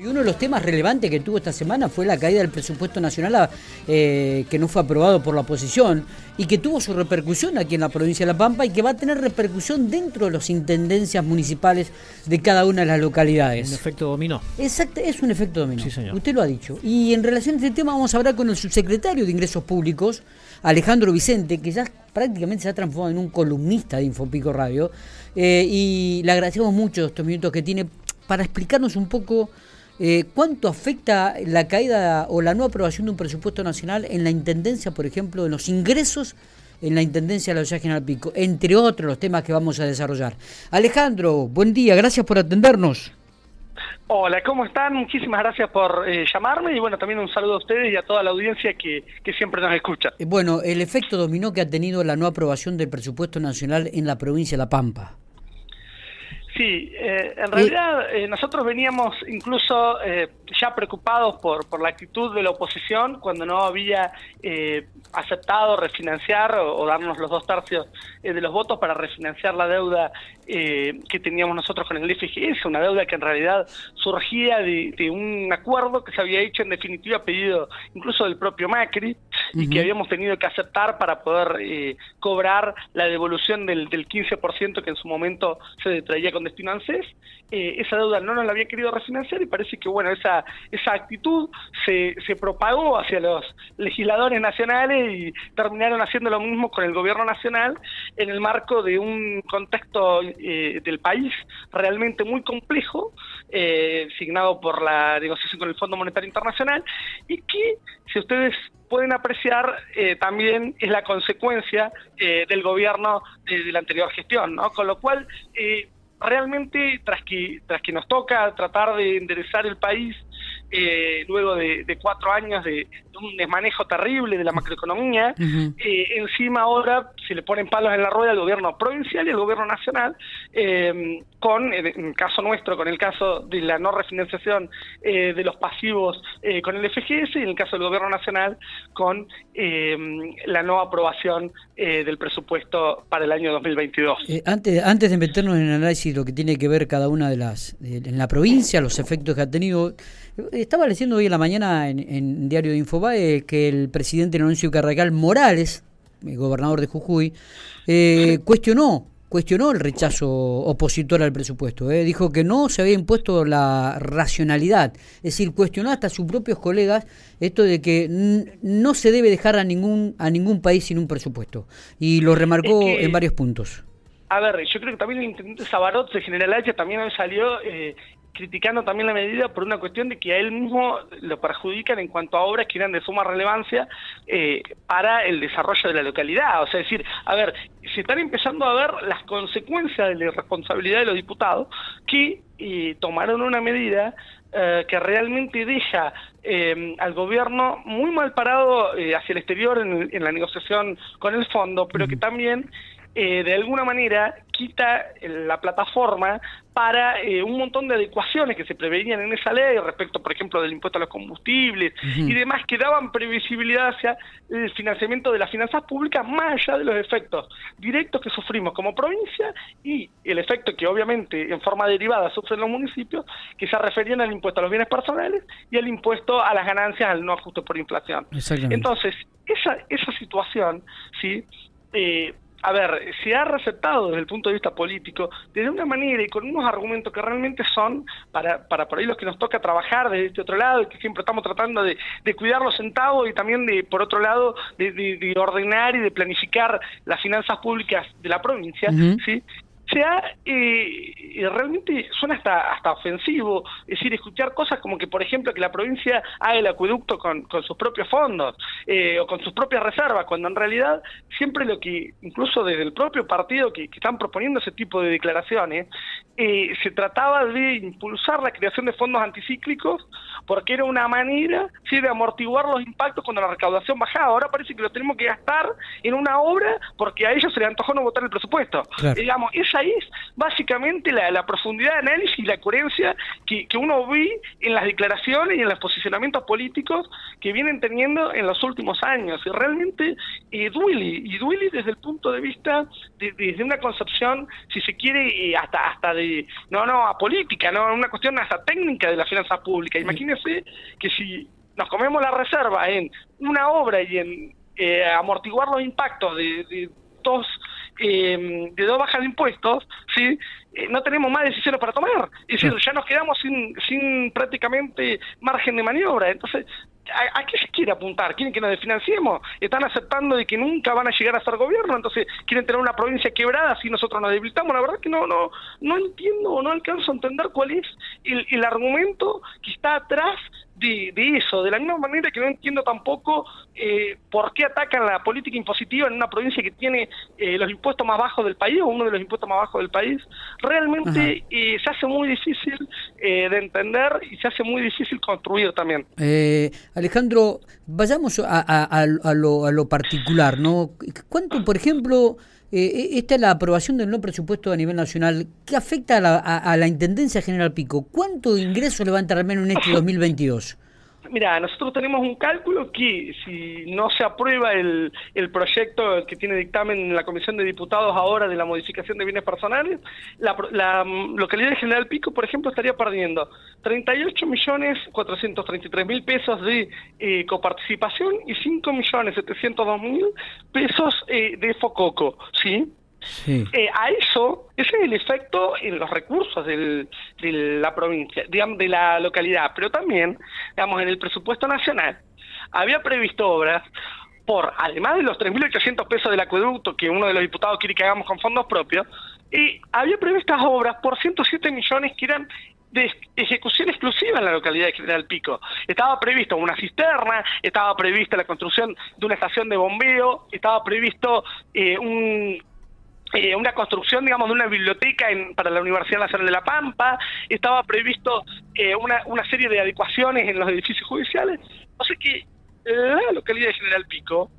Y uno de los temas relevantes que tuvo esta semana fue la caída del presupuesto nacional eh, que no fue aprobado por la oposición y que tuvo su repercusión aquí en la provincia de La Pampa y que va a tener repercusión dentro de las intendencias municipales de cada una de las localidades. Un efecto dominó. Exacto, es un efecto dominó. Sí, señor. Usted lo ha dicho. Y en relación a este tema vamos a hablar con el subsecretario de Ingresos Públicos, Alejandro Vicente, que ya prácticamente se ha transformado en un columnista de Infopico Radio. Eh, y le agradecemos mucho estos minutos que tiene para explicarnos un poco eh, ¿Cuánto afecta la caída o la no aprobación de un presupuesto nacional en la Intendencia, por ejemplo, en los ingresos en la Intendencia de la Ciudad General Pico, entre otros los temas que vamos a desarrollar? Alejandro, buen día, gracias por atendernos. Hola, ¿cómo están? Muchísimas gracias por eh, llamarme y bueno, también un saludo a ustedes y a toda la audiencia que, que siempre nos escucha. Eh, bueno, el efecto dominó que ha tenido la no aprobación del presupuesto nacional en la provincia de La Pampa. Sí, eh, en realidad eh, nosotros veníamos incluso eh, ya preocupados por, por la actitud de la oposición cuando no había aceptado refinanciar o, darnos los dos tercios de los votos para refinanciar la deuda que teníamos nosotros con el FGS, una deuda que en realidad surgía de, de, un acuerdo que se había hecho en definitiva pedido incluso del propio Macri y que habíamos tenido que aceptar para poder cobrar la devolución del, del 15% que en su momento se traía con destino eh, esa deuda no nos la había querido refinanciar y parece que bueno esa esa actitud se, se propagó hacia los legisladores nacionales y terminaron haciendo lo mismo con el gobierno nacional en el marco de un contexto eh, del país realmente muy complejo eh, signado por la negociación con el Fondo Monetario Internacional y que si ustedes pueden apreciar eh, también es la consecuencia eh, del gobierno de, la anterior gestión, ¿no? Con lo cual eh, realmente tras que, tras que nos toca tratar de enderezar el país eh, luego de, de, cuatro años de, de, un desmanejo terrible de la macroeconomía, uh -huh. eh, encima ahora se le ponen palos en la rueda al gobierno provincial y al gobierno nacional, eh, con, en el caso nuestro, con el caso de la no refinanciación eh, de los pasivos eh, con el FGS y en el caso del gobierno nacional con la no aprobación del presupuesto para el año 2022. antes, antes de meternos en el análisis de lo que tiene que ver cada una de las, en la provincia, los efectos que ha tenido estaba leyendo hoy en la mañana en, en Diario de Infobae que el presidente Leoncio Carracal Morales, el gobernador de Jujuy, eh, cuestionó cuestionó el rechazo opositor al presupuesto. ¿eh? Dijo que no se había impuesto la racionalidad. Es decir, cuestionó hasta sus propios colegas esto de que no se debe dejar a ningún, a ningún país sin un presupuesto. Y lo remarcó es que, en varios puntos. A ver, yo creo que también el intendente Sabarot de General H también salió eh, criticando también la medida por una cuestión de que a él mismo lo perjudican en cuanto a obras que eran de suma relevancia eh, para el desarrollo de la localidad. O sea, es decir, a ver, se están empezando a ver las consecuencias de la irresponsabilidad de los diputados que eh, tomaron una medida eh, que realmente deja eh, al gobierno muy mal parado eh, hacia el exterior en, en, la negociación con el fondo, pero que también eh, de alguna manera quita la plataforma para eh, un montón de adecuaciones que se preveían en esa ley respecto, por ejemplo, del impuesto a los combustibles uh -huh. y demás, que daban previsibilidad hacia el financiamiento de las finanzas públicas más allá de los efectos directos que sufrimos como provincia y el efecto que obviamente en forma derivada sufren los municipios, que se referían al impuesto a los bienes personales y al impuesto a las ganancias al no ajuste por inflación. Entonces, esa, esa situación, ¿sí? Eh, a ver, se ha receptado desde el punto de vista político de una manera y con unos argumentos que realmente son para, para por ahí los que nos toca trabajar desde este otro lado y que siempre estamos tratando de, de cuidar los centavos y también de, por otro lado, de, de, de, ordenar y de planificar las finanzas públicas de la provincia, uh -huh. ¿sí? Se ha eh, realmente suena hasta hasta ofensivo es decir escuchar cosas como que por ejemplo que la provincia haga el acueducto con, con sus propios fondos eh, o con sus propias reservas cuando en realidad siempre lo que incluso desde el propio partido que, que están proponiendo ese tipo de declaraciones eh, se trataba de impulsar la creación de fondos anticíclicos porque era una manera ¿sí? de amortiguar los impactos cuando la recaudación bajaba ahora parece que lo tenemos que gastar en una obra porque a ellos se les antojó no votar el presupuesto claro. digamos esa ahí es básicamente la, profundidad de análisis y la coherencia que, uno ve en las declaraciones y en los posicionamientos políticos que vienen teniendo en los últimos años. Y realmente eh, duele, y duele desde el punto de vista de, desde una concepción, si se quiere, eh, hasta hasta de, no, no, a política, no, una cuestión hasta técnica de la finanza pública. Imagínense que si nos comemos la reserva en una obra y en eh, amortiguar los impactos de, dos eh, de dos bajas de impuestos, ¿sí? Eh, no tenemos más decisiones para tomar. Es decir, ya nos quedamos sin, sin prácticamente margen de maniobra. Entonces, ¿A, qué se quiere apuntar? ¿Quieren que nos desfinanciemos? ¿Están aceptando de que nunca van a llegar a ser gobierno? Entonces, ¿quieren tener una provincia quebrada si nosotros nos debilitamos? La verdad que no no no entiendo o no alcanzo a entender cuál es el, el argumento que está atrás de, eso, de la misma manera que no entiendo tampoco eh, por qué atacan la política impositiva en una provincia que tiene eh, los impuestos más bajos del país o uno de los impuestos más bajos del país, realmente eh, se hace muy difícil de entender y se hace muy difícil construir también. Alejandro, vayamos a, a, lo, a lo particular, ¿no? ¿Cuánto, por ejemplo, eh, esta es la aprobación del no presupuesto a nivel nacional. ¿Qué afecta a la, Intendencia General Pico? ¿Cuánto ingreso le va a entrar menos en este 2022? Mira, nosotros tenemos un cálculo que si no se aprueba el, el proyecto que tiene dictamen en la Comisión de Diputados ahora de la modificación de bienes personales, la, la localidad de General Pico, por ejemplo, estaría perdiendo 38 millones 433 mil pesos de eh, coparticipación y 5 millones 702 mil pesos eh, de fococo, ¿sí? Eh, a eso, ese es el efecto en los recursos de la provincia, digamos, de la localidad, pero también, digamos, en el presupuesto nacional había previsto obras por, además de los 3.800 pesos del acueducto que uno de los diputados quiere que hagamos con fondos propios, y había previstas obras por 107 millones que eran de ejecución exclusiva en la localidad de General Pico. Estaba previsto una cisterna, estaba prevista la construcción de una estación de bombeo, estaba previsto eh, un, eh, una construcción, digamos, de una biblioteca para la Universidad Nacional de La Pampa, estaba previsto eh, una, una serie de adecuaciones en los edificios judiciales. O sea que la localidad de General Pico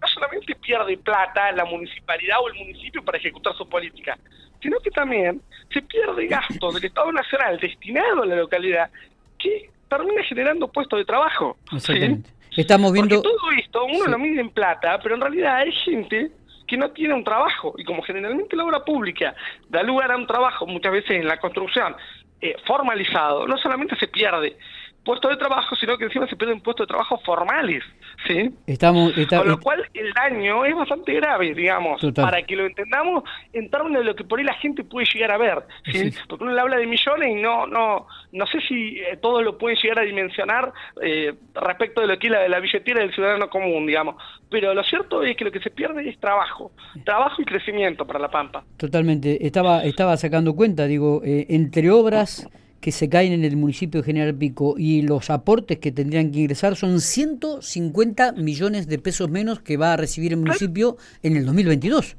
no solamente pierde plata la municipalidad o el municipio para ejecutar su política, sino que también se pierde gasto del Estado Nacional destinado a la localidad que termina generando puestos de trabajo. Estamos viendo... Porque todo esto uno lo mide en plata, pero en realidad hay gente que no tiene un trabajo. Y como generalmente la obra pública da lugar a un trabajo, muchas veces en la construcción, eh, formalizado, no solamente se pierde puestos de trabajo, sino que encima se pierden puestos de trabajo formales, ¿sí? Estamos, Con lo cual el daño es bastante grave, digamos, para que lo entendamos en términos de lo que por ahí la gente puede llegar a ver, ¿sí? Porque uno le habla de millones y no no no sé si eh, todos lo pueden llegar a dimensionar eh, respecto de lo que es la, de la billetera del ciudadano común, digamos. Pero lo cierto es que lo que se pierde es trabajo, trabajo y crecimiento para La Pampa. Totalmente. Estaba, estaba sacando cuenta, digo, eh, entre obras que se caen en el municipio de General Pico y los aportes que tendrían que ingresar son 150 millones de pesos menos que va a recibir el municipio en el 2022.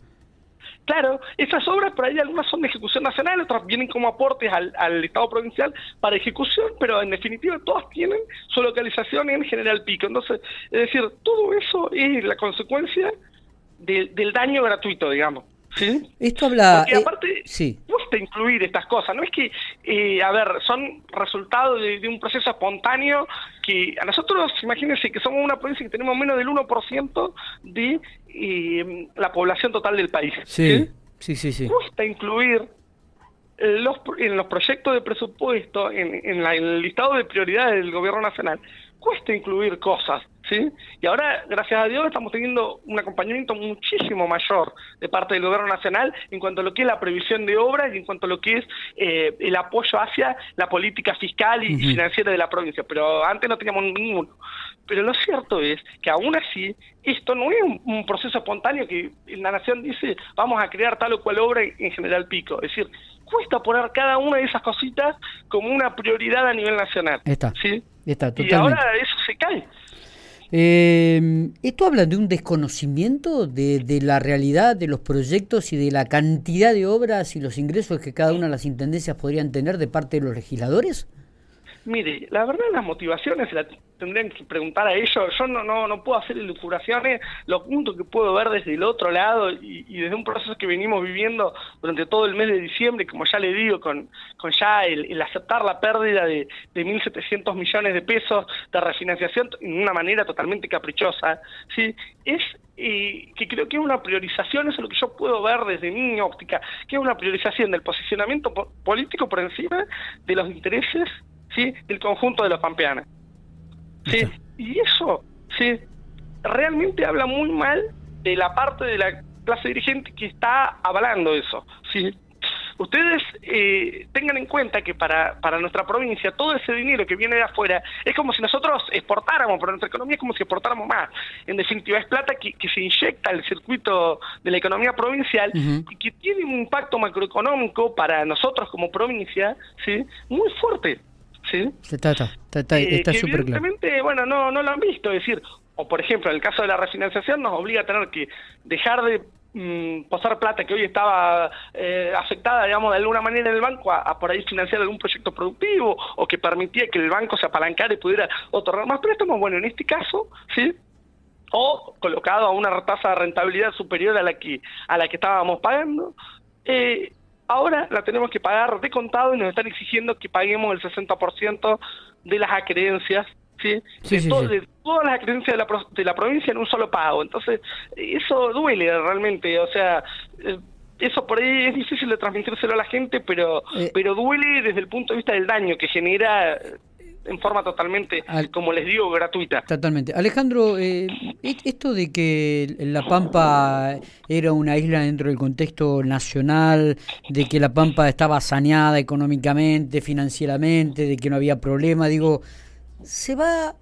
Claro, esas obras por ahí algunas son de ejecución nacional, otras vienen como aportes al, al, Estado provincial para ejecución, pero en definitiva todas tienen su localización en General Pico. Entonces, es decir, todo eso es la consecuencia del daño gratuito, digamos. ¿Sí? Esto habla. Porque eh, aparte, sí. gusta incluir estas cosas. No es que, eh, a ver, son resultado de, un proceso espontáneo que a nosotros, imagínense que somos una provincia que tenemos menos del 1% de eh, la población total del país. Sí, sí, sí. sí, Gusta incluir los, en los proyectos de presupuesto, en, en el listado de prioridades del gobierno nacional, cuesta incluir cosas, ¿sí? Y ahora, gracias a Dios, estamos teniendo un acompañamiento muchísimo mayor de parte del Gobierno Nacional en cuanto a lo que es la previsión de obras y en cuanto a lo que es eh, el apoyo hacia la política fiscal y financiera de la provincia. Pero antes no teníamos ninguno. Pero lo cierto es que aún así, esto no es un, proceso espontáneo que la Nación dice, vamos a crear tal o cual obra en General Pico. Es decir, cuesta poner cada una de esas cositas como una prioridad a nivel nacional. Está. ¿sí? Está, Y ahora eso se cae. Eh, ¿Esto habla de un desconocimiento de, de, la realidad de los proyectos y de la cantidad de obras y los ingresos que cada una de las intendencias podrían tener de parte de los legisladores? Mire, la verdad las motivaciones las tendrían que preguntar a ellos. Yo no no no puedo hacer elucubraciones. Lo único que puedo ver desde el otro lado y, desde un proceso que venimos viviendo durante todo el mes de diciembre, como ya le digo, con, con ya el, aceptar la pérdida de, de 1.700 millones de pesos de refinanciación en una manera totalmente caprichosa, ¿sí? es y que creo que es una priorización, eso es lo que yo puedo ver desde mi óptica, que es una priorización del posicionamiento político por encima de los intereses ¿sí? del conjunto de los pampeanos. ¿sí? Y eso ¿sí? realmente habla muy mal de la parte de la clase dirigente que está avalando eso. ¿sí? ustedes eh, tengan en cuenta que para, para nuestra provincia todo ese dinero que viene de afuera es como si nosotros exportáramos, pero nuestra economía es como si exportáramos más. En definitiva, es plata que, que se inyecta al circuito de la economía provincial y que tiene un impacto macroeconómico para nosotros como provincia ¿sí? muy fuerte. ¿Sí? Está, está, está, está, eh, súper claro. bueno, no, no lo han visto, es decir, o por ejemplo, en el caso de la refinanciación nos obliga a tener que dejar de mm, posar plata que hoy estaba eh, afectada, digamos, de alguna manera en el banco a, por ahí financiar algún proyecto productivo o que permitía que el banco se apalancara y pudiera otorgar más préstamos. Bueno, en este caso, sí, o colocado a una tasa de rentabilidad superior a la que a la que estábamos pagando. Eh, ahora la tenemos que pagar de contado y nos están exigiendo que paguemos el 60% de las acreencias ¿sí? de, todas las acreencias de la, de la provincia en un solo pago. Entonces, eso duele realmente, o sea... Eh, eso por ahí es difícil de transmitírselo a la gente, pero eh. pero duele desde el punto de vista del daño que genera en forma totalmente, como les digo, gratuita. Totalmente. Alejandro, eh, esto de que La Pampa era una isla dentro del contexto nacional, de que La Pampa estaba saneada económicamente, financieramente, de que no había problema, digo, se va,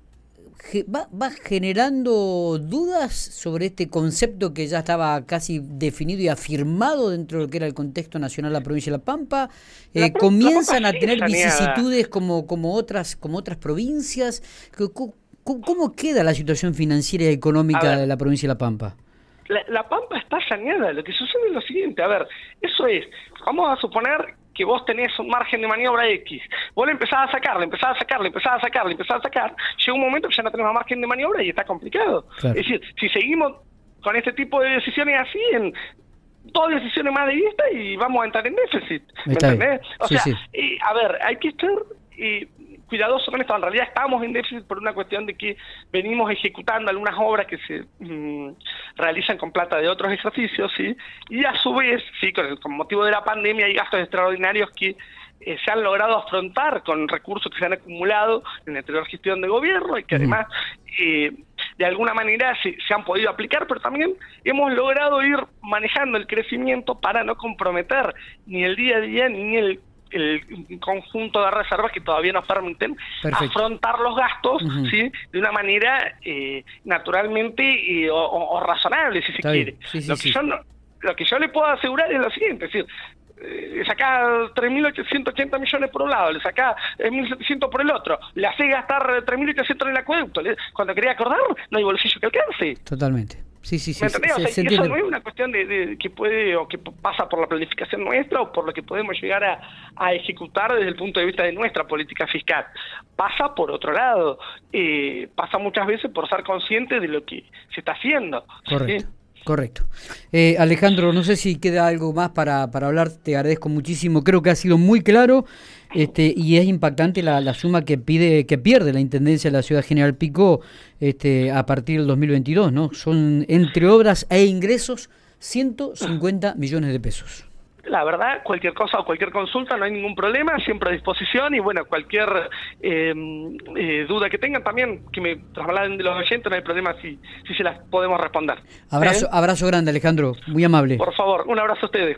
va, va, generando dudas sobre este concepto que ya estaba casi definido y afirmado dentro de lo que era el contexto nacional de la provincia de La Pampa. Eh, comienzan a tener vicisitudes como, como, otras, como otras provincias. ¿Cómo, queda la situación financiera y económica de la provincia de La Pampa? La, Pampa está saneada. Lo que sucede es lo siguiente. A ver, eso es, vamos a suponer que vos tenés un margen de maniobra X, vos le empezás a sacar, le empezás a sacar, le empezás a sacar, le empezás a sacar, llega un momento que ya no tenemos margen de maniobra y está complicado. Es decir, si seguimos con este tipo de decisiones así, en dos decisiones más de vista y vamos a entrar en déficit. ¿Me entendés? O sea, a ver, hay que estar cuidadoso con esto. En realidad estamos en déficit por una cuestión de que venimos ejecutando algunas obras que se mm, realizan con plata de otros ejercicios, ¿sí? Y a su vez, sí, con, motivo de la pandemia hay gastos extraordinarios que eh, se han logrado afrontar con recursos que se han acumulado en la anterior gestión de gobierno y que además eh, de alguna manera se, se, han podido aplicar, pero también hemos logrado ir manejando el crecimiento para no comprometer ni el día a día ni el el conjunto de reservas que todavía nos permiten afrontar los gastos ¿sí? de una manera eh, naturalmente eh, o, razonable, si se quiere. lo, que yo lo que yo le puedo asegurar es lo siguiente, es decir, eh, le saca 3.880 millones por un lado, le saca 1.700 por el otro, le hace gastar 3.800 en el acueducto. Cuando quería acordar, no hay bolsillo que alcance. Totalmente. Sí, sí, sí. eso no es una cuestión de, que puede o que pasa por la planificación nuestra o por lo que podemos llegar a, ejecutar desde el punto de vista de nuestra política fiscal. Pasa por otro lado. Eh, pasa muchas veces por ser consciente de lo que se está haciendo. Correcto. Correcto. Eh, Alejandro, no sé si queda algo más para, para hablar, te agradezco muchísimo, creo que ha sido muy claro este, y es impactante la, la, suma que pide que pierde la Intendencia de la Ciudad General Pico este, a partir del 2022, ¿no? Son entre obras e ingresos 150 millones de pesos la verdad, cualquier cosa o cualquier consulta, no hay ningún problema, siempre a disposición y bueno, cualquier em, eh, duda que tengan también, que me trasladen de los oyentes, no hay problema si, si se las podemos responder. Abrazo, ¿Eh? abrazo grande Alejandro, muy amable. Por favor, un abrazo a ustedes.